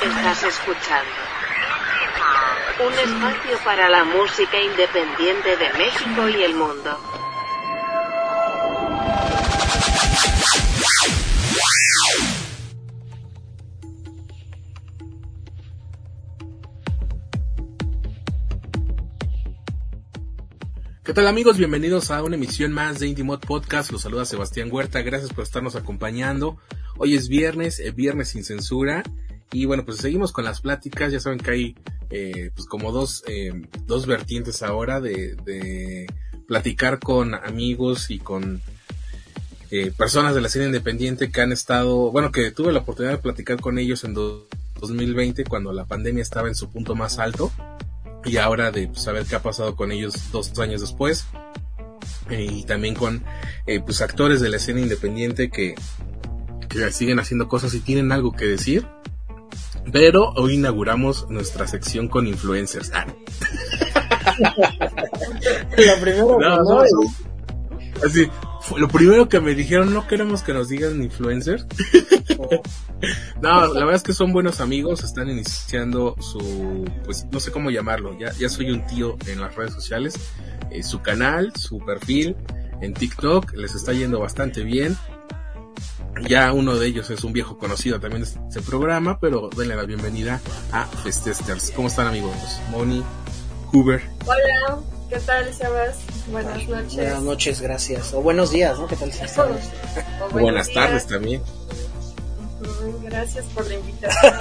Estás escuchando un espacio para la música independiente de México y el mundo. ¿Qué tal amigos? Bienvenidos a una emisión más de Indie Mod Podcast. Los saluda Sebastián Huerta. Gracias por estarnos acompañando. Hoy es viernes, eh, viernes sin censura. Y bueno, pues seguimos con las pláticas. Ya saben que hay eh, pues como dos, eh, dos vertientes ahora de, platicar con amigos y con eh, personas de la escena independiente que han estado, bueno, que tuve la oportunidad de platicar con ellos en do- 2020 cuando la pandemia estaba en su punto más alto. Y ahora de pues, saber qué ha pasado con ellos dos años después. Y también con eh, pues actores de la escena independiente que siguen haciendo cosas y tienen algo que decir pero hoy inauguramos nuestra sección con influencers. Ah, Lo primero No, que no, no, no. así fue lo primero que me dijeron no queremos que nos digan influencers No, la verdad es que son buenos amigos, están iniciando su, pues no sé cómo llamarlo, ya, ya soy un tío en las redes sociales, eh, su canal, su perfil en TikTok, les está yendo bastante bien. Ya uno de ellos es un viejo conocido también de este programa, pero denle la bienvenida a Festesters. ¿Cómo están amigos? Moni, Huber. Hola, ¿qué tal, Sebas? Buenas noches. Buenas noches, gracias. O buenos días, ¿no? ¿Qué tal? O Buenas días. tardes también. Gracias por la invitación.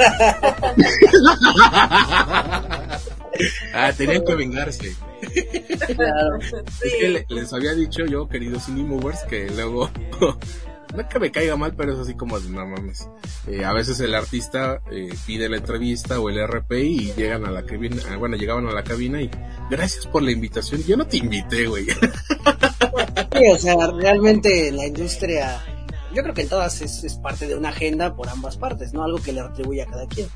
ah, tenían que vengarse. Claro. Es que le- les había dicho yo, queridos Indie Movers, que luego, no es que me caiga mal, pero es así como de no mames. Eh, a veces el artista eh, pide la entrevista o el RP y llegan a la cabina, ah, bueno, llegaban a la cabina y gracias por la invitación. Yo no te invité, güey. Sí, o sea, realmente la industria, yo creo que en todas es, es parte de una agenda por ambas partes, ¿no? Algo que le retribuye a cada quien.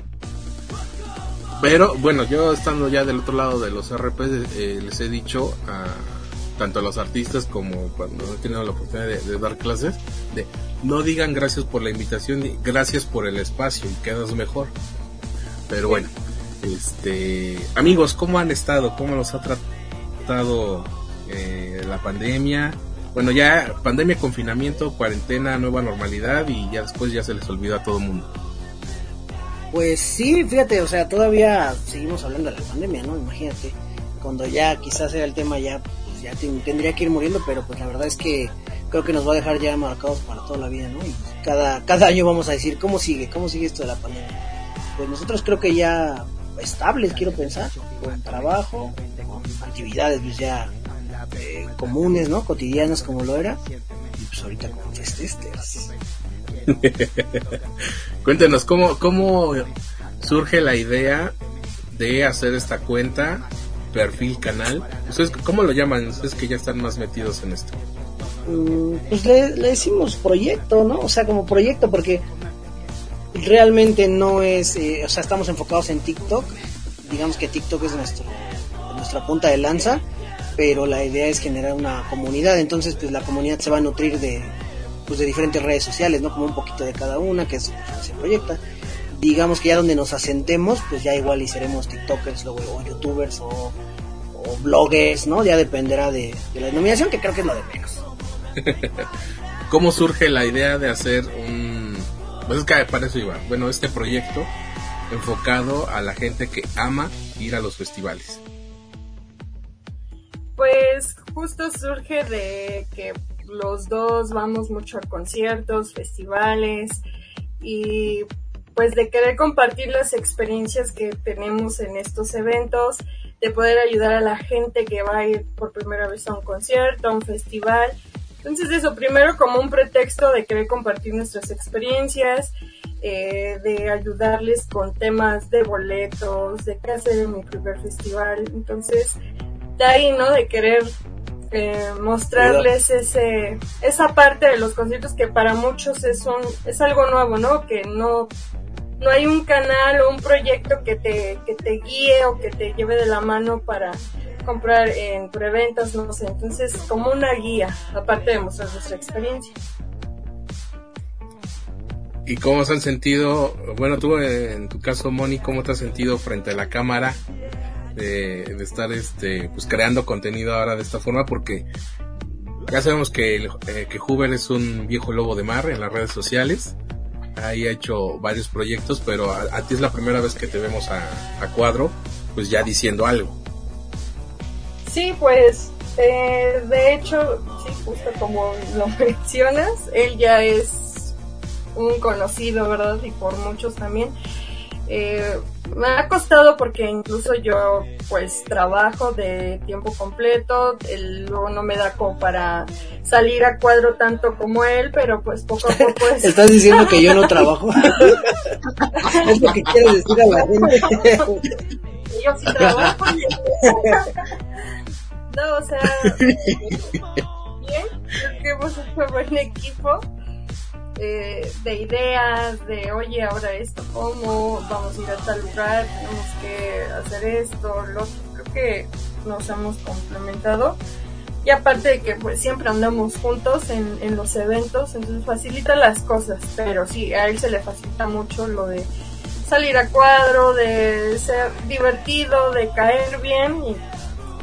Pero bueno, yo estando ya del otro lado de los RP, eh, les he dicho a tanto a los artistas como cuando he tenido la oportunidad de, de dar clases, de no digan gracias por la invitación, gracias por el espacio y quedas mejor. Pero bueno, este amigos, ¿cómo han estado? ¿Cómo los ha tratado eh, la pandemia? Bueno, ya pandemia, confinamiento, cuarentena, nueva normalidad y ya después ya se les olvidó a todo el mundo. Pues sí, fíjate, o sea, todavía seguimos hablando de la pandemia, ¿no? Imagínate, cuando ya quizás era el tema ya, ya ten- tendría que ir muriendo, pero pues la verdad es que creo que nos va a dejar ya marcados para toda la vida, ¿no? Y cada, cada año vamos a decir, ¿cómo sigue? ¿Cómo sigue esto de la pandemia? Pues nosotros creo que ya estables, quiero pensar, con trabajo, con actividades pues ya eh, comunes, ¿no? Cotidianas como lo era, y pues ahorita con festesters. Cuéntenos, ¿cómo, ¿cómo surge la idea de hacer esta cuenta, perfil, canal? ¿Ustedes cómo lo llaman? Ustedes que ya están más metidos en esto. Mm, pues le, le decimos proyecto, ¿no? O sea, como proyecto, porque realmente no es, eh, o sea, estamos enfocados en TikTok, digamos que TikTok es nuestro, nuestra punta de lanza, pero la idea es generar una comunidad, entonces pues la comunidad se va a nutrir de, pues de diferentes redes sociales, ¿no? Como un poquito de cada una, que que se proyecta. Digamos que ya donde nos asentemos, pues ya igual y seremos TikTokers luego, o YouTubers o, o bloggers, ¿no? Ya dependerá de, de la denominación, que creo que es lo de menos. ¿Cómo surge la idea de hacer un... Pues es que para eso iba. Bueno, este proyecto enfocado a la gente que ama ir a los festivales. Pues justo surge de que los dos vamos mucho a conciertos, festivales y pues de querer compartir las experiencias que tenemos en estos eventos, de poder ayudar a la gente que va a ir por primera vez a un concierto, a un festival. Entonces eso, primero como un pretexto de querer compartir nuestras experiencias, eh, de ayudarles con temas de boletos, de qué hacer en mi primer festival. Entonces, de ahí, ¿no? De querer eh, mostrarles ese, esa parte de los conciertos que para muchos es un, es algo nuevo, ¿no? Que no, no hay un canal o un proyecto que te, que te guíe o que te lleve de la mano para comprar en preventas, no sé. Entonces, como una guía, aparte de mostrar nuestra experiencia. ¿Y cómo se han sentido? Bueno, tú en tu caso, Moni, ¿cómo te has sentido frente a la cámara de, estar este, pues creando contenido ahora de esta forma? Porque acá sabemos que, eh, que Huber es un viejo lobo de mar en las redes sociales. Ahí ha hecho varios proyectos, pero a, ti es la primera vez que te vemos a, a cuadro, pues ya diciendo algo. Sí, pues eh, de hecho, sí, justo como lo mencionas, él ya es un conocido, ¿verdad? Y por muchos también. Eh, me ha costado porque incluso yo pues trabajo de tiempo completo, él luego no me da como para salir a cuadro tanto como él, pero pues poco a poco es... ¿Estás diciendo que yo no trabajo? es lo que quiero decir a la gente. yo sí trabajo. No, o sea, bien, creo que hemos hecho buen equipo eh, de ideas, de oye, ahora esto, ¿cómo? Vamos a ir a tal lugar, tenemos que hacer esto, lo creo que nos hemos complementado. Y aparte de que pues siempre andamos juntos en, en los eventos, entonces facilita las cosas, pero sí, a él se le facilita mucho lo de salir a cuadro, de ser divertido, de caer bien y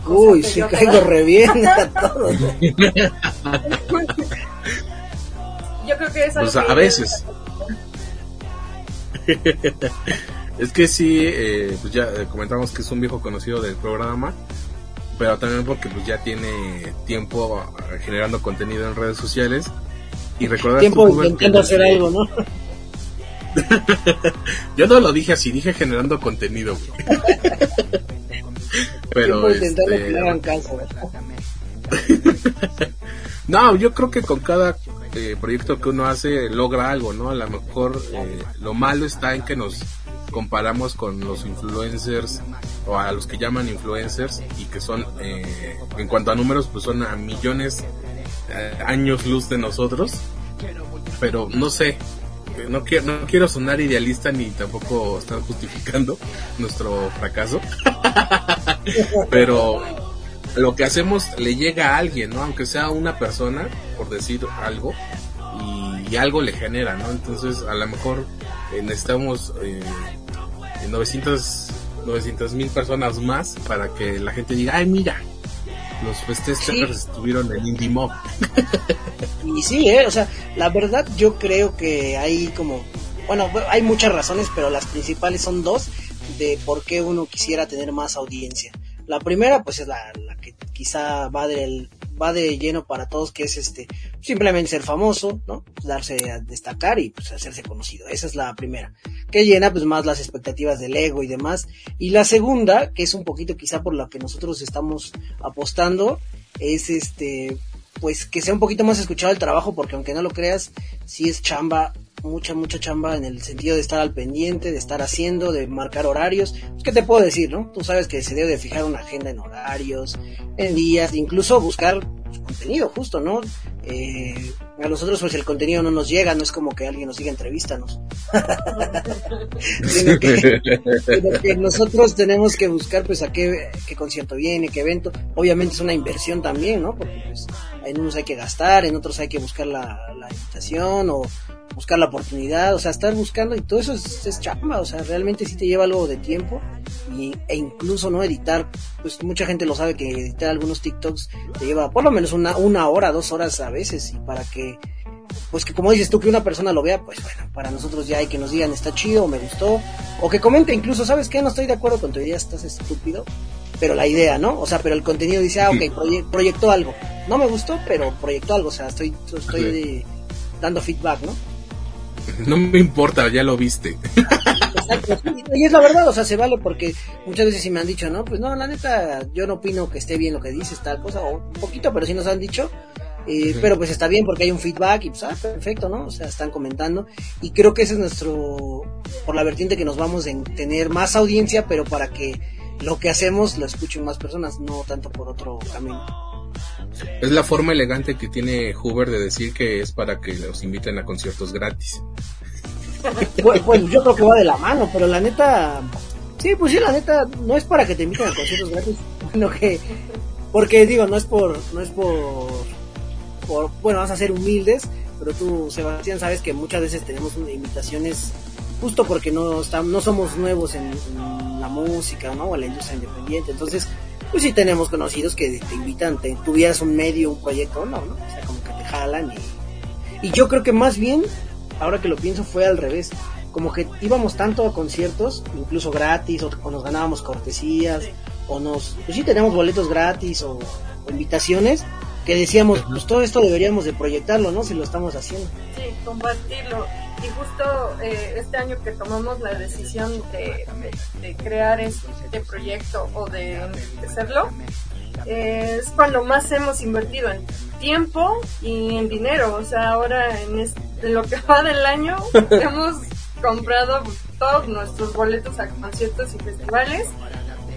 Uy, si caigo re bien a todos. Yo creo que es algo a veces. es que sí, eh, pues ya eh, comentamos que es un viejo conocido del programa, pero también porque pues ya tiene tiempo eh, generando contenido en redes sociales y recordar tiempo intentando hacer algo, ¿no? Yo no lo dije así, dije generando contenido. Pero este... no, yo creo que con cada eh, proyecto que uno hace logra algo, ¿no? A lo mejor eh, lo malo está en que nos comparamos con los influencers o a los que llaman influencers y que son eh, en cuanto a números pues son a millones años luz de nosotros pero no sé no quiero, no quiero sonar idealista ni tampoco estar justificando nuestro fracaso. Pero lo que hacemos le llega a alguien, ¿no? Aunque sea una persona, por decir algo, y, algo le genera, ¿no? Entonces, a lo mejor eh, necesitamos eh, 900 mil personas más para que la gente diga, ay, mira, los festejos estuvieron en Indie Mob. y sí, ¿eh? o sea, la verdad yo creo que hay como, bueno, hay muchas razones, pero las principales son dos de por qué uno quisiera tener más audiencia. La primera, pues es la, la que quizá va del, va de lleno para todos, que es este, simplemente ser famoso, ¿no? Darse a destacar y pues hacerse conocido. Esa es la primera. Que llena pues más las expectativas del ego y demás. Y la segunda, que es un poquito quizá por la que nosotros estamos apostando, es este, pues que sea un poquito más escuchado el trabajo, porque aunque no lo creas, sí es chamba mucha, mucha chamba en el sentido de estar al pendiente, de estar haciendo, de marcar horarios. Pues, ¿Qué te puedo decir, no? Tú sabes que se debe de fijar una agenda en horarios, en días, incluso buscar pues, contenido justo, ¿no? Eh, a nosotros pues el contenido no nos llega, no es como que alguien nos diga entrevístanos. sino, que, que, nosotros tenemos que buscar pues a qué, qué, concierto viene, qué evento. Obviamente es una inversión también, ¿no? Porque pues en unos hay que gastar, en otros hay que buscar la, la invitación o buscar la oportunidad, o sea, estar buscando y todo eso es, es chamba, o sea, realmente sí te lleva algo de tiempo y, e incluso no editar, pues mucha gente lo sabe que editar algunos TikToks te lleva por lo menos una, una hora, dos horas a veces y para que pues que como dices tú, que una persona lo vea, pues bueno, para nosotros ya hay que nos digan está chido, me gustó, o que comente incluso, ¿sabes qué? No estoy de acuerdo con tu idea, estás estúpido, pero la idea, ¿no? O sea, pero el contenido dice, ah, ok, proyectó algo, no me gustó, pero proyectó algo, o sea, estoy, estoy dando feedback, ¿no? No me importa, ya lo viste. Exacto, y es la verdad, o sea, se vale porque muchas veces sí me han dicho, no, pues no, la neta, yo no opino que esté bien lo que dices, tal cosa, o un poquito, pero sí nos han dicho, eh, pero pues está bien porque hay un feedback y pues, ah, perfecto, ¿no? O sea, están comentando y creo que ese es nuestro, por la vertiente que nos vamos en tener más audiencia, pero para que lo que hacemos lo escuchen más personas, no tanto por otro camino. Es la forma elegante que tiene Hoover de decir que es para que los inviten a conciertos gratis. Pues, yo creo que va de la mano, pero la neta, sí, pues sí, la neta, no es para que te inviten a conciertos gratis, sino que, porque digo, no es por, no es por, bueno, vamos a ser humildes, pero tú, Sebastián, sabes que muchas veces tenemos invitaciones justo porque no, estamos, no somos nuevos en, la música, ¿no? O en la industria independiente. Entonces, pues sí tenemos conocidos que te invitan, te tuvieras un medio, un proyecto, no, ¿no? O sea, como que te jalan y, y yo creo que más bien, ahora que lo pienso, fue al revés. Como que íbamos tanto a conciertos, incluso gratis, o, nos ganábamos cortesías, o nos, pues sí teníamos boletos gratis o, o invitaciones, que decíamos, pues todo esto deberíamos de proyectarlo, ¿no? Si lo estamos haciendo. Sí, compartirlo y justo eh, este año que tomamos la decisión de, crear este proyecto o de hacerlo, es cuando más hemos invertido en tiempo y en dinero. O sea, ahora en, lo que va del año hemos comprado todos nuestros boletos a conciertos y festivales.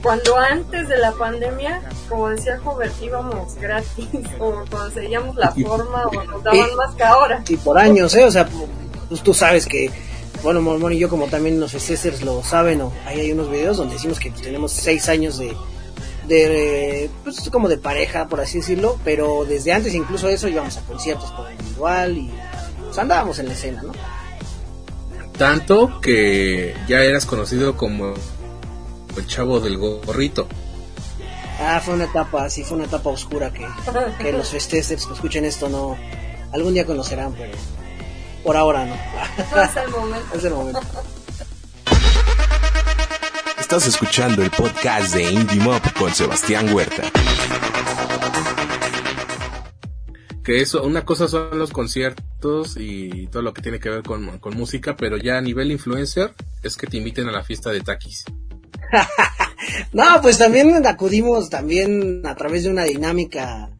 Cuando antes de la pandemia, como decía Joven, íbamos gratis o conseguíamos la forma o nos daban más que ahora. Y por años, ¿eh? O sea, pues tú sabes que, bueno, Mormón y yo como también los festers lo saben, o ahí hay unos videos donde decimos que tenemos seis años de, de, pues como de pareja, por así decirlo, pero desde antes incluso eso íbamos a conciertos por individual y pues andábamos en la escena, ¿no? Tanto que ya eras conocido como el chavo del gorrito. Ah, fue una etapa, sí, fue una etapa oscura que, que los festers que escuchen esto no, algún día conocerán, pero por ahora no. es el momento. es el momento. Estás escuchando el podcast de Indie Mob con Sebastián Huerta. Que eso, una cosa son los conciertos y todo lo que tiene que ver con, con música, pero ya a nivel influencer es que te inviten a la fiesta de taquis. no, pues también acudimos también a través de una dinámica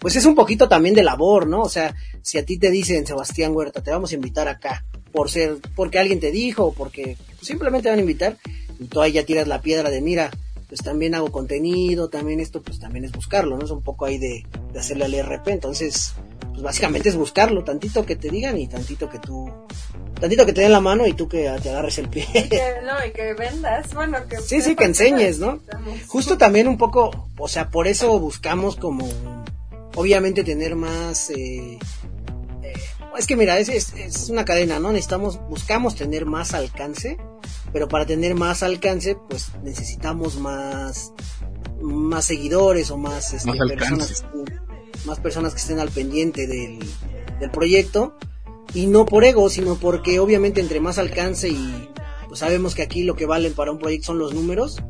pues es un poquito también de labor, ¿no? O sea, si a ti te dicen, Sebastián Huerta, te vamos a invitar acá, por ser, porque alguien te dijo, porque simplemente te van a invitar, y tú ahí ya tiras la piedra de, mira, pues también hago contenido, también esto, pues también es buscarlo, ¿no? Es un poco ahí de, hacerle al RP, entonces, pues básicamente es buscarlo, tantito que te digan y tantito que tú, tantito que te den la mano y tú que te agarres el pie. no, y que vendas, bueno, que... Sí, sí, que enseñes, ¿no? Justo también un poco, o sea, por eso buscamos como obviamente tener más... Eh, eh, es que mira, es, es, una cadena, ¿no? Necesitamos, buscamos tener más alcance, pero para tener más alcance, pues necesitamos más, más seguidores o más, este, personas, más personas que estén al pendiente del, del proyecto. Y no por ego, sino porque obviamente entre más alcance y pues sabemos que aquí lo que valen para un proyecto son los números,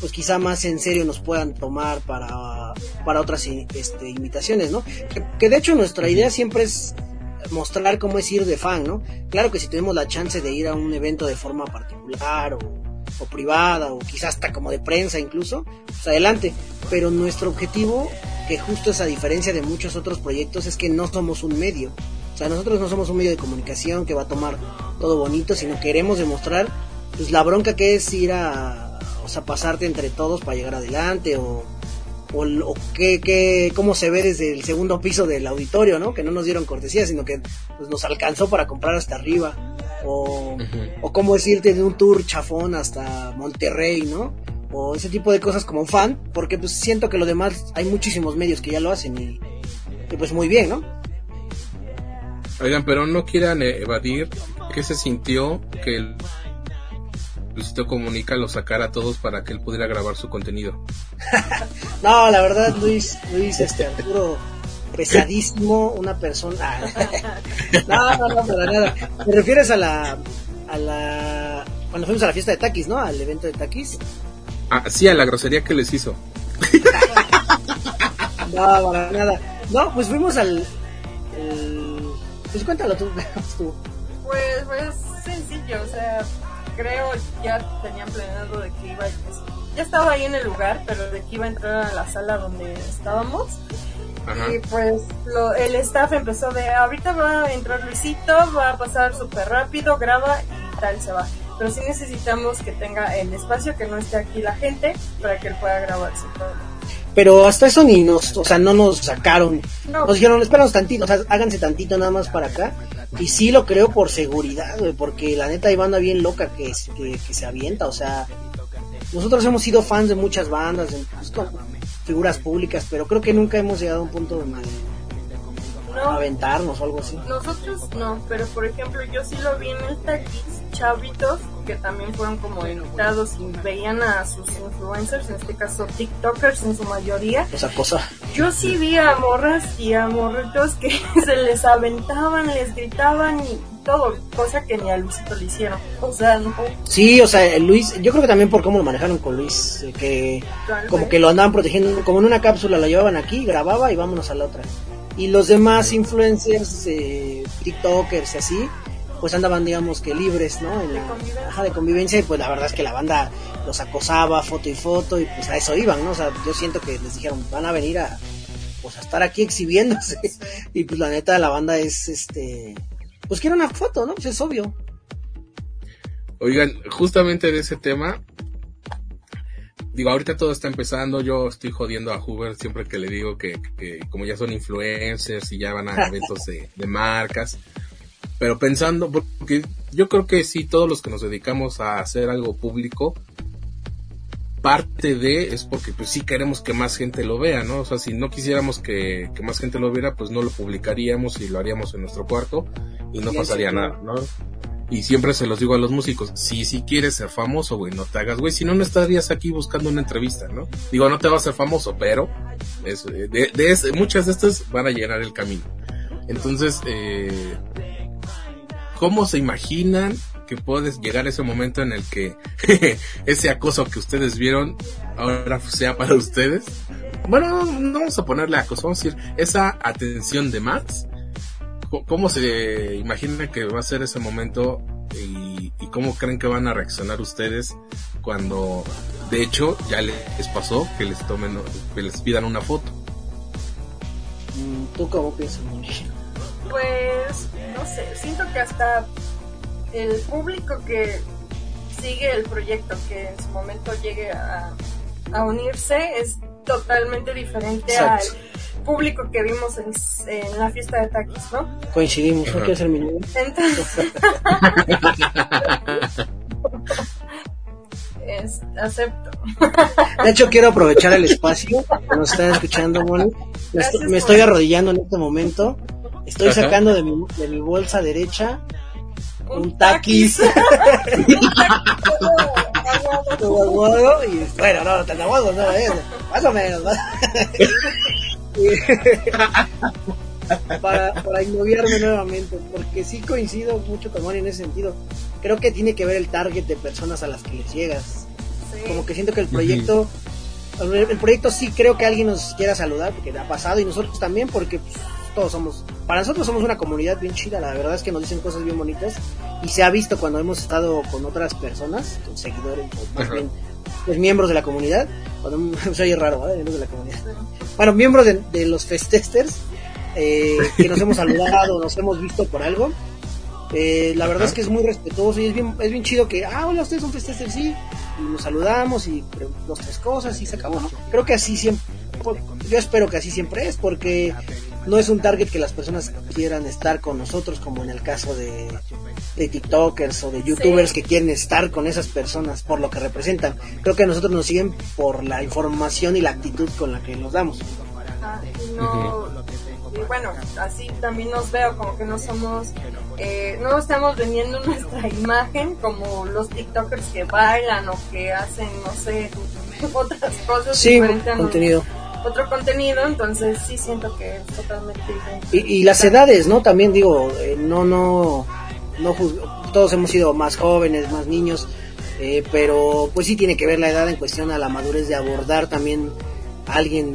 pues quizá más en serio nos puedan tomar para, para otras este, invitaciones, ¿no? Que, de hecho nuestra idea siempre es mostrar cómo es ir de fan, ¿no? Claro que si tenemos la chance de ir a un evento de forma particular o, o privada o quizás hasta como de prensa incluso, pues adelante. Pero nuestro objetivo, que justo es a diferencia de muchos otros proyectos, es que no somos un medio. O sea, nosotros no somos un medio de comunicación que va a tomar todo bonito, sino queremos demostrar pues la bronca que es ir a a pasarte entre todos para llegar adelante o, o, qué, cómo se ve desde el segundo piso del auditorio, ¿no? Que no nos dieron cortesía, sino que pues, nos alcanzó para comprar hasta arriba. O, o cómo es irte de un tour chafón hasta Monterrey, ¿no? O ese tipo de cosas como fan, porque pues siento que lo demás hay muchísimos medios que ya lo hacen y, y pues muy bien, ¿no? Oigan, pero no quieran evadir qué se sintió que el Luisito Comunica lo sacara a todos para que él pudiera grabar su contenido. no, la verdad, Luis, Luis, este Arturo, pesadísimo, una persona. no, no, no, para nada. ¿Te refieres a la, a la, cuando fuimos a la fiesta de Takis, ¿no? Al evento de Takis. Ah, sí, a la grosería que les hizo. no, para nada. No, pues fuimos al, pues cuéntalo tú, Pues, pues sencillo, o sea, creo ya tenían planeado de que iba ya estaba ahí en el lugar pero de que iba a entrar a la sala donde estábamos y pues lo, el staff empezó de ahorita va a entrar Luisito va a pasar súper rápido graba y tal se va pero sí necesitamos que tenga el espacio que no esté aquí la gente para que él pueda grabar su pero hasta eso ni nos, o sea, no nos sacaron. Nos dijeron, espéranos tantito, o sea, háganse tantito nada más para acá. Y sí lo creo por seguridad, porque la neta hay banda bien loca que, que, se avienta, o sea, nosotros hemos sido fans de muchas bandas, de, pues, figuras públicas, pero creo que nunca hemos llegado a un punto de No, aventarnos o algo así. nosotros no, pero por ejemplo yo sí lo vi en el Taquis, chavitos que también fueron como invitados y veían a sus influencers, en este caso TikTokers en su mayoría. Esa cosa. Yo sí vi a morras y a morritos que se les aventaban, les gritaban y todo, cosa que ni a Luisito le hicieron. O sea, no. Sí, o sea, Luis, yo creo que también por cómo lo manejaron con Luis, eh, que como que lo andaban protegiendo, como en una cápsula, la llevaban aquí, grababa y vámonos a la otra. Y los demás influencers, eh, TikTokers y así, pues andaban, digamos que libres, ¿no? En la, De ajá, de convivencia y pues la verdad es que la banda los acosaba, foto y foto, y pues a eso iban, ¿no? O sea, yo siento que les dijeron, van a venir a, pues a estar aquí exhibiéndose. y pues la neta, la banda es, este, pues quiere una foto, ¿no? Pues es obvio. Oigan, justamente de ese tema, digo, ahorita todo está empezando, yo estoy jodiendo a Hoover siempre que le digo que, que como ya son influencers y ya van a eventos de, de marcas, pero pensando, porque yo creo que sí, todos los que nos dedicamos a hacer algo público, parte de es porque pues sí queremos que más gente lo vea, ¿no? O sea, si no quisiéramos que, que más gente lo viera, pues no lo publicaríamos y lo haríamos en nuestro cuarto y no Sí, pasaría sí, nada, ¿no? Y siempre se los digo a los músicos, si si quieres ser famoso, güey, no te hagas, güey, si no, no estarías aquí buscando una entrevista, ¿no? Digo, no te vas a ser famoso, pero es, de, de es- muchas de estas van a llenar el camino. Entonces, eh, ¿cómo se imaginan que puedes llegar a ese momento en el que ese acoso que ustedes vieron ahora sea para ustedes? Bueno, no vamos a ponerle acoso, vamos a decir, esa atención de más ¿Cómo se imagina que va a ser ese momento y, y cómo creen que van a reaccionar ustedes cuando, de hecho, ya les pasó que les tomen, que les pidan una foto? Mm, ¿Tú cómo piensas? Pues, no sé, siento que hasta el público que sigue el proyecto, que en su momento llegue a, a unirse, es totalmente diferente Exacto. al público que vimos en, en la fiesta de taquis, ¿no? Coincidimos, ¿no quieres ser mi novio? Entonces, es, acepto. De hecho, quiero aprovechar el espacio que nos están escuchando, Moni. Me, Gracias, estoy, me estoy Moni. arrodillando en este momento. Estoy Ajá. sacando de mi, de mi bolsa derecha un, Un taquis. Aguado. todo aguado y bueno, no, tan aguado no es, más o menos. ¿no? Para, para nuevamente, porque sí coincido mucho con Moni en ese sentido. Creo que tiene que ver el target de personas a las que les llegas. Sí. como que siento que el proyecto el el proyecto sí creo que alguien nos quiera saludar porque ha pasado y nosotros también porque pues, todos somos para nosotros somos una comunidad bien chida la verdad es que nos dicen cosas bien bonitas y se ha visto cuando hemos estado con otras personas con seguidores o más Ajá. bien pues miembros de la comunidad cuando se oye raro ¿vale? miembros de la comunidad bueno miembros de, de los festesters eh, que nos hemos saludado nos hemos visto por algo eh, la verdad Ajá. es que es muy respetuoso y es bien, es bien chido que, ah, hola, ustedes son festesters, sí, y nos saludamos y dos, tres cosas y se acabó, ¿no? Creo que así siempre, yo espero que así siempre es, porque no es un target que las personas quieran estar con nosotros, como en el caso de, de TikTokers o de YouTubers que quieren estar con esas personas por lo que representan. Creo que a nosotros nos siguen por la información y la actitud con la que nos damos. Ah, y no y bueno así también nos veo como que no somos eh, no estamos vendiendo nuestra imagen como los tiktokers que bailan o que hacen no sé otras cosas Sí, diferentes a contenido. Otro contenido entonces sí siento que es totalmente diferente Y, y las edades, ¿no? También digo, eh, no, no, no todos hemos sido más jóvenes, más niños, eh, pero pues sí tiene que ver la edad en cuestión a la madurez de abordar también a alguien,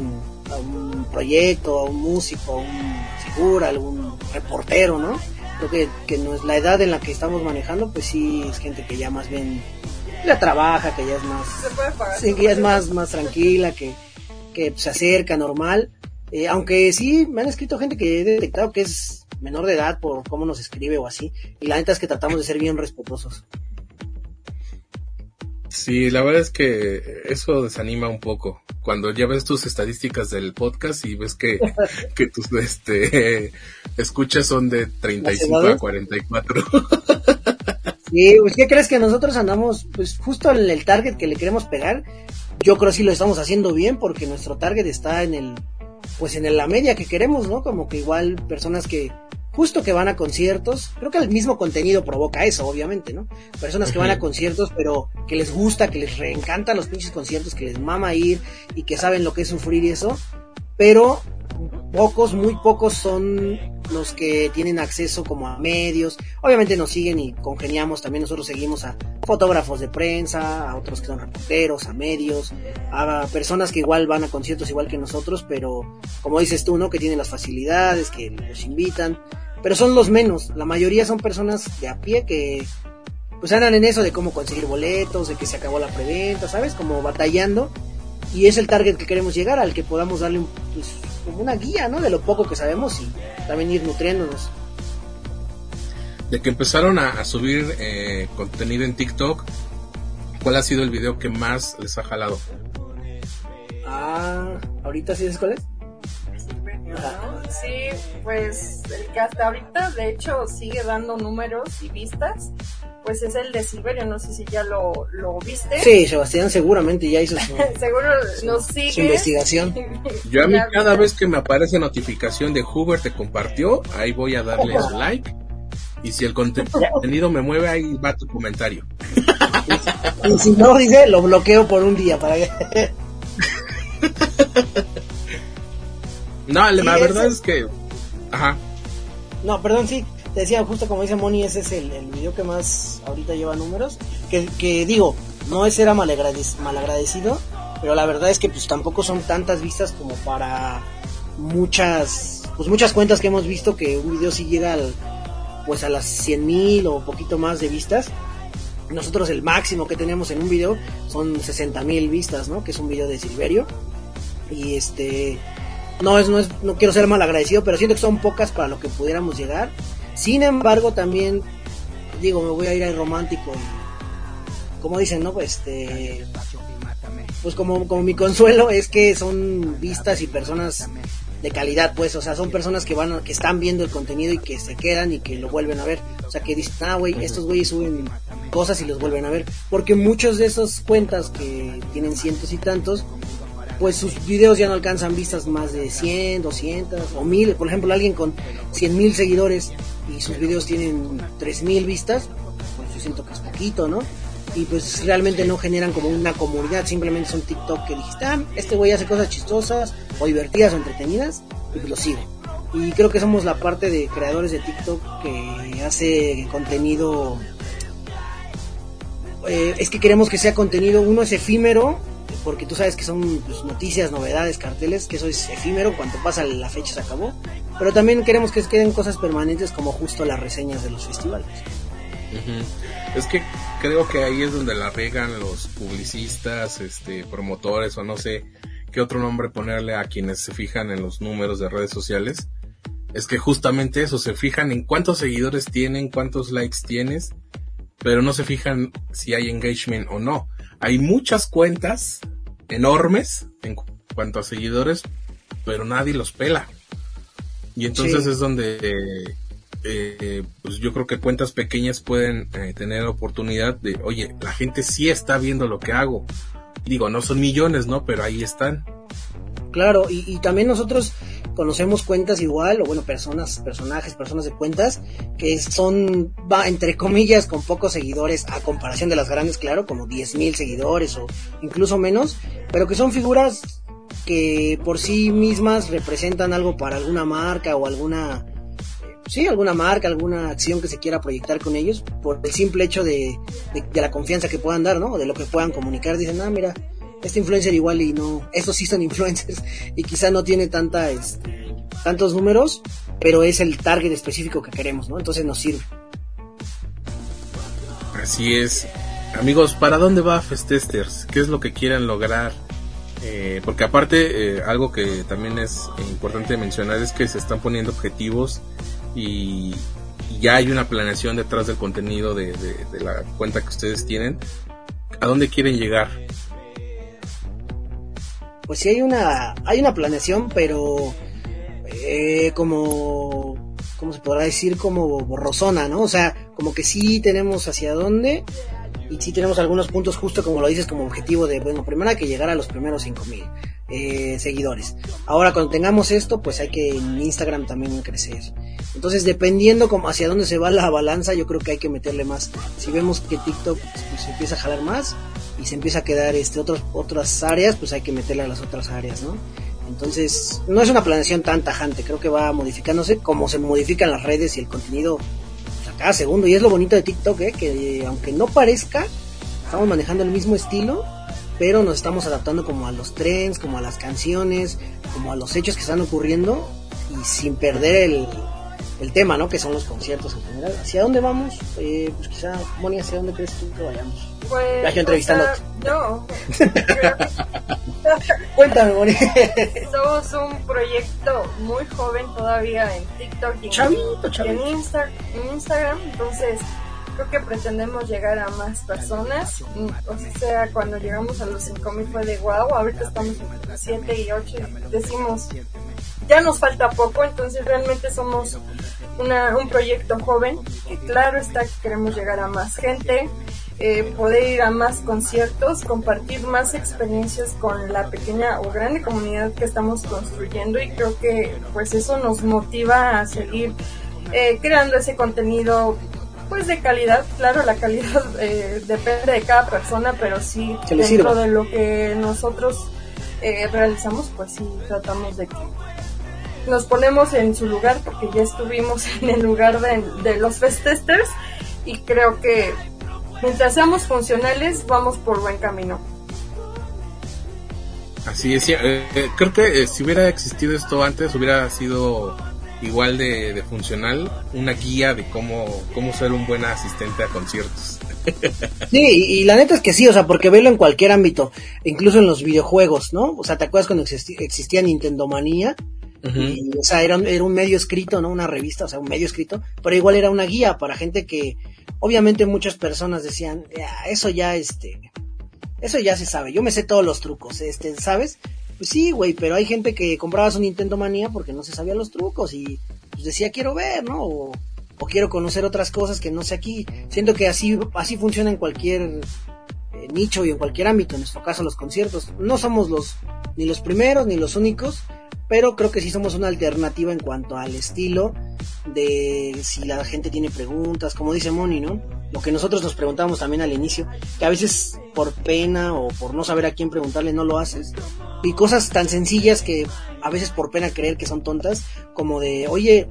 a un proyecto, a un músico, a una figura, a algún reportero, ¿no? Creo que, que no es la edad en la que estamos manejando, pues sí es gente que ya más bien ya trabaja, que ya es más se puede pagar Sí, que ya es más, más tranquila, que, que se acerca normal. Eh, aunque sí, me han escrito gente que he detectado que es menor de edad por cómo nos escribe o así. Y la neta es que tratamos de ser bien respetuosos. Sí, la verdad es que eso desanima un poco. Cuando ya ves tus estadísticas del podcast y ves que, que tus este, escuchas son de 35 a edades? 44. Sí, pues ¿qué crees que nosotros andamos pues justo en el target que le queremos pegar? Yo creo que sí lo estamos haciendo bien porque nuestro target está en el pues en la media que queremos, ¿no? Como que igual personas que justo que van a conciertos, creo que el mismo contenido provoca eso, obviamente, ¿no? Personas que van a conciertos, pero que les gusta, que les reencantan los pinches conciertos, que les mama ir y que saben lo que es sufrir y eso, pero pocos, muy pocos son los que tienen acceso como a medios. Obviamente nos siguen y congeniamos, también nosotros seguimos a fotógrafos de prensa, a otros que son reporteros, a medios, a personas que igual van a conciertos igual que nosotros, pero como dices tú, ¿no? Que tienen las facilidades, que los invitan, pero son los menos. La mayoría son personas de a pie que pues andan en eso de cómo conseguir boletos, de que se acabó la preventa, ¿sabes? Como batallando. Y es el target que queremos llegar, al que podamos darle un, pues, como una guía, ¿no? De lo poco que sabemos y también ir nutriéndonos. De que empezaron a, a subir eh, contenido en TikTok, ¿cuál ha sido el video que más les ha jalado? Ah, ahorita sí es cuál es. Sí, pues el que hasta ahorita de hecho sigue dando números y vistas, pues es el de Silverio, no sé si ya lo, lo viste. Sí, Sebastián seguramente ya hizo su, Seguro nos sigue. su investigación. Yo a mí Ya, cada vez que me aparece notificación de Hoover te compartió, ahí voy a darle su like. Y si el conte- contenido me mueve, ahí va tu comentario. Y si no, dice, lo bloqueo por un día para que... No, la verdad es que... Ajá. No, perdón, sí, te decía justo como dice Moni, ese es el, el video que más ahorita lleva números. Que, que digo, no es ser malagradec- malagradecido, pero la verdad es que pues tampoco son tantas vistas como para muchas, pues muchas cuentas que hemos visto que un video sí llega al, pues a las 100 mil o poquito más de vistas. Nosotros el máximo que tenemos en un video son 60 mil vistas, ¿no? Que es un video de Silverio. Y este, no es, no es, no quiero ser mal agradecido, pero siento que son pocas para lo que pudiéramos llegar. Sin embargo, también digo, me voy a ir al romántico como dicen, ¿no? Pues este pues como, como mi consuelo es que son vistas y personas de calidad, pues, o sea, son personas que van, que están viendo el contenido y que se quedan y que lo vuelven a ver. O sea, que dicen, ah, güey, estos güeyes suben cosas y los vuelven a ver. Porque muchos de esas cuentas que tienen cientos y tantos, pues sus videos ya no alcanzan vistas más de 100, 200 o 1000. Por ejemplo, alguien con 100 mil seguidores y sus videos tienen 3000 vistas, pues yo siento que es poquito, ¿no? Y pues realmente no generan como una comunidad, simplemente son TikTok que dijiste, ah, este güey hace cosas chistosas o divertidas o entretenidas y pues lo sigo. Y creo que somos la parte de creadores de TikTok que hace contenido eh, es que queremos que sea contenido, uno es efímero, porque tú sabes que son pues, noticias, novedades, carteles, que eso es efímero, cuando pasa la fecha se acabó, pero también queremos que queden cosas permanentes como justo las reseñas de los festivales. Es que creo que ahí es donde la regan los publicistas, este, promotores o no sé qué otro nombre ponerle a quienes se fijan en los números de redes sociales. Es que justamente eso, se fijan en cuántos seguidores tienen, cuántos likes tienes, pero no se fijan si hay engagement o no. Hay muchas cuentas enormes en cu- cuanto a seguidores, pero nadie los pela. Y entonces Sí. es donde eh, eh, pues yo creo que cuentas pequeñas pueden eh, tener oportunidad de, oye, la gente sí está viendo lo que hago. Digo, no son millones, ¿no? Pero ahí están. Claro, y, y también nosotros conocemos cuentas igual, o bueno, personas, personajes, personas de cuentas, que son, va, entre comillas, con pocos seguidores, a comparación de las grandes, claro, como 10 mil seguidores o incluso menos, pero que son figuras que por sí mismas representan algo para alguna marca o alguna, sí, alguna marca, alguna acción que se quiera proyectar con ellos, por el simple hecho de, de, la confianza que puedan dar, ¿no? De lo que puedan comunicar, dicen, ah, mira, este influencer igual y no, estos sí son influencers y quizá no tiene tanta, este, tantos números, pero es el target específico que queremos, ¿no? Entonces nos sirve. Así es. Amigos, ¿para dónde va Festesters? ¿Qué es lo que quieren lograr? Eh, porque aparte, eh, algo que también es importante mencionar es que se están poniendo objetivos y, ya hay una planeación detrás del contenido de, de- la cuenta que ustedes tienen. ¿A dónde quieren llegar? Pues sí hay una, hay una planeación, pero eh, como, ¿cómo se podrá decir? Como borrosona, ¿no? O sea, como que sí tenemos hacia dónde y sí tenemos algunos puntos justo como lo dices como objetivo de, bueno, primero hay que llegar a los primeros 5000. eh, seguidores. Ahora cuando tengamos esto, pues hay que en Instagram también crecer. Entonces dependiendo como hacia dónde se va la balanza, yo creo que hay que meterle más. Si vemos que TikTok pues, empieza a jalar más y se empieza a quedar este otros otras áreas, pues hay que meterle a las otras áreas, ¿no? Entonces, no es una planeación tan tajante, creo que va modificándose como se modifican las redes y el contenido cada segundo. Y es lo bonito de TikTok, ¿eh? que aunque no parezca, estamos manejando el mismo estilo, pero nos estamos adaptando como a los trends, como a las canciones, como a los hechos que están ocurriendo y sin perder el, el tema, ¿no? Que son los conciertos en general. ¿Hacia dónde vamos? Eh, pues quizá, Moni, ¿hacia dónde crees tú que vayamos? Pues, Ya estoy entrevistando. no. Cuéntame, Moni. Somos un proyecto muy joven todavía en TikTok y en- Chavito, y en, chavito. Insta- en Instagram, entonces creo que pretendemos llegar a más personas. O sea, cuando llegamos a los 5000 fue de wow, ahorita estamos en 7 y 8 y decimos, ya nos falta poco, entonces realmente somos una, un proyecto joven que claro está que queremos llegar a más gente, eh, poder ir a más conciertos, compartir más experiencias con la pequeña o grande comunidad que estamos construyendo y creo que pues eso nos motiva a seguir eh, creando ese contenido pues de calidad, claro la calidad eh, depende de cada persona, pero sí dentro sirva. de lo que nosotros eh, realizamos pues sí tratamos de que nos ponemos en su lugar porque ya estuvimos en el lugar de, de los fest testers y creo que mientras seamos funcionales vamos por buen camino. Así es, eh, eh, creo que eh, si hubiera existido esto antes hubiera sido igual de, de funcional, una guía de cómo, cómo ser un buen asistente a conciertos. Sí, y, y la neta es que sí, o sea, porque verlo en cualquier ámbito, incluso en los videojuegos, ¿no? O sea, ¿te acuerdas cuando existi- existía Nintendo Manía? Y, o sea, era un, era un medio escrito, ¿no? Una revista, o sea, un medio escrito, pero igual era una guía para gente que, obviamente muchas personas decían, "Ah, eso ya, este, eso ya se sabe, yo me sé todos los trucos, este, ¿sabes? Pues sí, güey, pero hay gente que compraba su Nintendo Manía porque no se sabía los trucos y pues decía quiero ver, ¿no? O, o quiero conocer otras cosas que no sé aquí. Siento que así, así funciona en cualquier eh, nicho y en cualquier ámbito, en nuestro caso los conciertos. No somos los, ni los primeros ni los únicos, pero creo que sí somos una alternativa en cuanto al estilo de si la gente tiene preguntas, como dice Moni, ¿no? Lo que nosotros nos preguntamos también al inicio, que a veces por pena o por no saber a quién preguntarle no lo haces. Y cosas tan sencillas que a veces por pena creer que son tontas, como de, oye,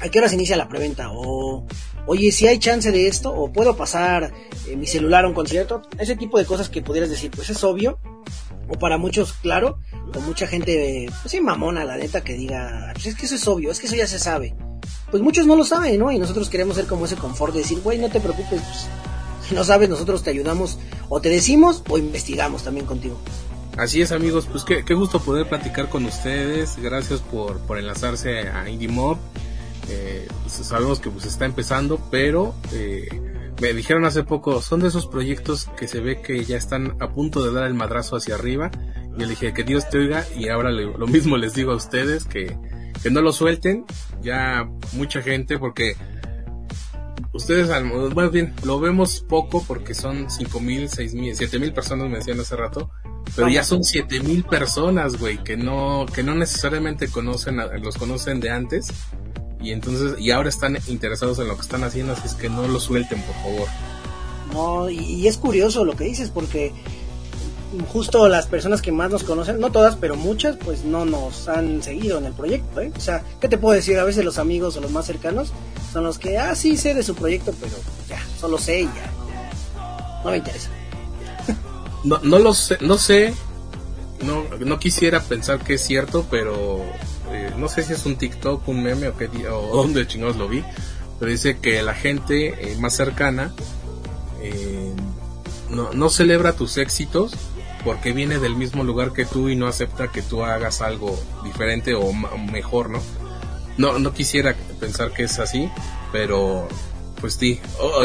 ¿a qué hora se inicia la preventa? O, oye, si hay chance de esto, o puedo pasar eh, mi celular a un concierto. Ese tipo de cosas que pudieras decir, pues es obvio, o para muchos, claro, o mucha gente, pues sí, mamona, la neta, que diga, pues es que eso es obvio, es que eso ya se sabe. Pues muchos no lo saben, ¿no? Y nosotros queremos ser como ese confort de decir, güey, no te preocupes, pues, si no sabes, nosotros te ayudamos, o te decimos, o investigamos también contigo. Así es amigos, pues qué, qué gusto poder platicar con ustedes, gracias por, por enlazarse a Indie Mob, eh, pues sabemos que pues está empezando, pero eh, me dijeron hace poco, son de esos proyectos que se ve que ya están a punto de dar el madrazo hacia arriba, y le dije que Dios te oiga, y ahora lo mismo les digo a ustedes, que, no lo suelten, ya mucha gente, porque ustedes, más bien, lo vemos poco porque son cinco mil, seis mil, siete mil personas, me decían hace rato, pero ya son siete mil personas, güey, que no, que no necesariamente conocen, a- los conocen de antes, y entonces, y ahora están interesados en lo que están haciendo, así es que no lo suelten, por favor. No, y, y es curioso lo que dices porque justo las personas que más nos conocen, no todas, pero muchas, pues no nos han seguido en el proyecto, ¿eh? O sea, ¿qué te puedo decir? A veces los amigos o los más cercanos son los que, ah, sí, sé de su proyecto, pero ya, solo sé y ya. No, no me interesa. No, no lo sé, no sé, no, no quisiera pensar que es cierto, pero no sé si es un TikTok, un meme o qué, o dónde chingados lo vi, pero dice que la gente eh, más cercana eh, no, no celebra tus éxitos porque viene del mismo lugar que tú y no acepta que tú hagas algo diferente o mejor, ¿no? No, no quisiera pensar que es así, pero pues sí.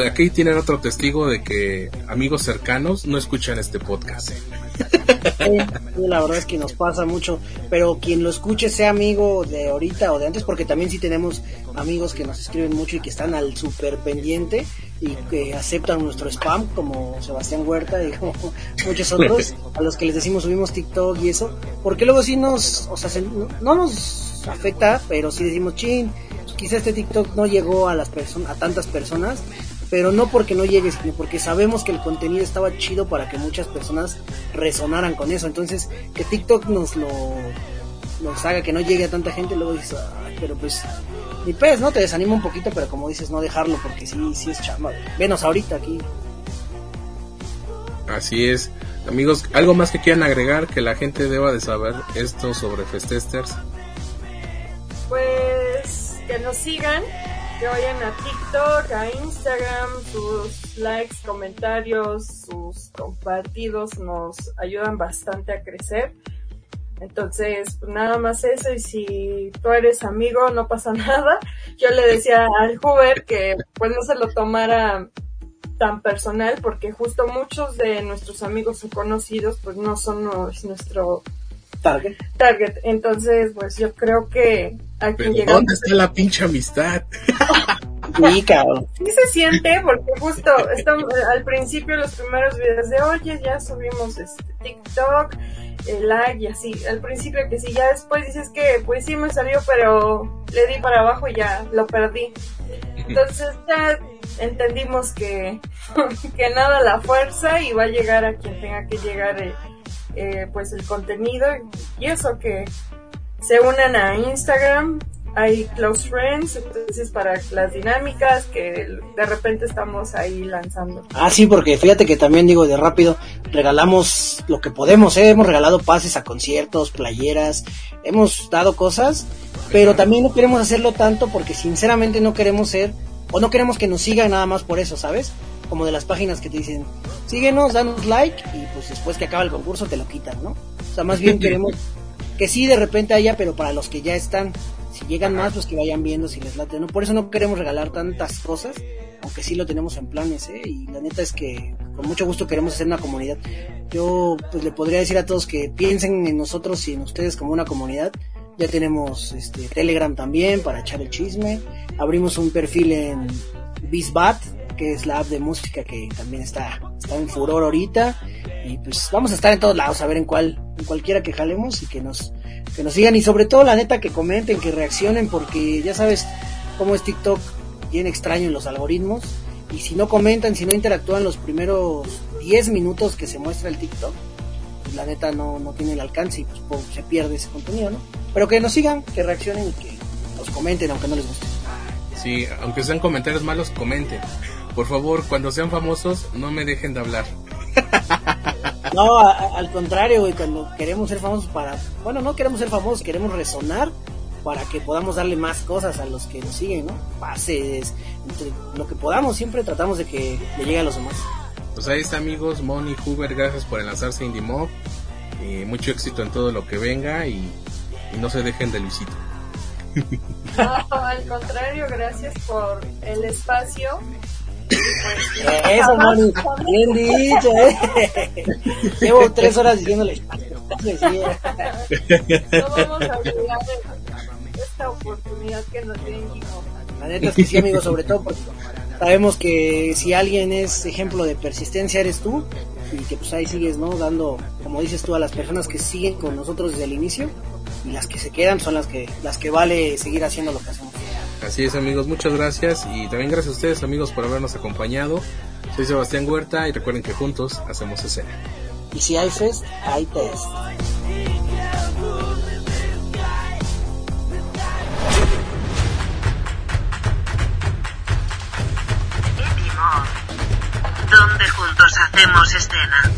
Aquí tienen otro testigo de que amigos cercanos no escuchan este podcast. Sí, la verdad es que nos pasa mucho, pero quien lo escuche sea amigo de ahorita o de antes, porque también sí tenemos amigos que nos escriben mucho y que están al super pendiente y que aceptan nuestro spam como Sebastián Huerta y como muchos otros a los que les decimos subimos TikTok y eso porque luego sí nos o sea se- no nos afecta pero sí decimos chin quizá este TikTok no llegó a las personas a tantas personas pero no porque no llegue sino porque sabemos que el contenido estaba chido para que muchas personas resonaran con eso entonces que TikTok nos lo nos haga que no llegue a tanta gente luego dices "Ay, pero pues ni pez, ¿no? Te desanima un poquito, pero como dices, no dejarlo porque sí, sí es chamba. Venos ahorita aquí. Así es. Amigos, ¿algo más que quieran agregar que la gente deba de saber esto sobre Festesters? Pues que nos sigan, que vayan a TikTok, a Instagram, sus likes, comentarios, sus compartidos nos ayudan bastante a crecer. Entonces, pues nada más eso y si tú eres amigo no pasa nada. Yo le decía al Hoover que pues no se lo tomara tan personal porque justo muchos de nuestros amigos o conocidos pues no son nuestro Target. target. Entonces, pues yo creo que Pero llegar. ¿dónde está la pinche amistad? Sí, cabrón. Sí se siente porque justo estamos, al principio los primeros videos de oye ya subimos este TikTok, el like y así. Al principio que sí, ya después dices que pues sí me salió pero le di para abajo y ya lo perdí. Entonces ya entendimos que, que nada la fuerza y va a llegar a quien tenga que llegar eh, eh, pues el contenido y eso que se unan a Instagram, hay close friends, entonces para las dinámicas que de repente estamos ahí lanzando. Ah, sí, porque fíjate que también digo de rápido, regalamos lo que podemos, ¿eh? hemos regalado pases a conciertos, playeras, hemos dado cosas, pero también no queremos hacerlo tanto porque sinceramente no queremos ser, o no queremos que nos sigan nada más por eso, ¿sabes? Como de las páginas que te dicen, síguenos, danos like, y pues después que acaba el concurso te lo quitan, ¿no? O sea, más bien queremos que sí de repente haya, pero para los que ya están, si llegan más, pues que vayan viendo si les late, ¿no? Por eso no queremos regalar tantas cosas, aunque sí lo tenemos en planes, ¿eh? Y la neta es que con mucho gusto queremos hacer una comunidad. Yo, pues le podría decir a todos que piensen en nosotros y en ustedes como una comunidad. Ya tenemos este Telegram también para echar el chisme. Abrimos un perfil en Bizbat, que es la app de música que también está, está en furor ahorita. Y pues vamos a estar en todos lados, a ver en cuál, en cualquiera que jalemos y que nos, que nos sigan. Y sobre todo, la neta, que comenten, que reaccionen, porque ya sabes cómo es TikTok, bien extraño en los algoritmos. Y si no comentan, si no interactúan los primeros 10 minutos que se muestra el TikTok, pues la neta no, no tiene el alcance y pues po- se pierde ese contenido, ¿no? Pero que nos sigan, que reaccionen y que nos comenten, aunque no les guste. Sí, aunque sean comentarios malos, comenten. Por favor, cuando sean famosos, no me dejen de hablar. No, a- a- al contrario, güey, cuando queremos ser famosos para... Bueno, no queremos ser famosos, queremos resonar para que podamos darle más cosas a los que nos siguen, ¿no? Pases, entre lo que podamos, siempre tratamos de que le llegue a los demás. Pues ahí está amigos, Moni, Huber, gracias por enlazarse a Indie Mob. Eh, mucho éxito en todo lo que venga y, y no se dejen de Luisito. No, al contrario, gracias por el espacio. Eso, Moni, bien dicho, ¿eh? Llevo tres horas diciéndole. No vamos a olvidar esta oportunidad que nos. La neta es que sí, amigo, sobre todo porque sabemos que si alguien es ejemplo de persistencia eres tú y que pues ahí sigues, ¿no? Dando, como dices tú, a las personas que siguen con nosotros desde el inicio y las que se quedan son las que las que vale seguir haciendo lo que hacemos. Así es amigos, muchas gracias y también gracias a ustedes amigos por habernos acompañado. Soy Sebastián Huerta y recuerden que juntos hacemos escena. Y si hay fest, hay test. Donde juntos hacemos escena.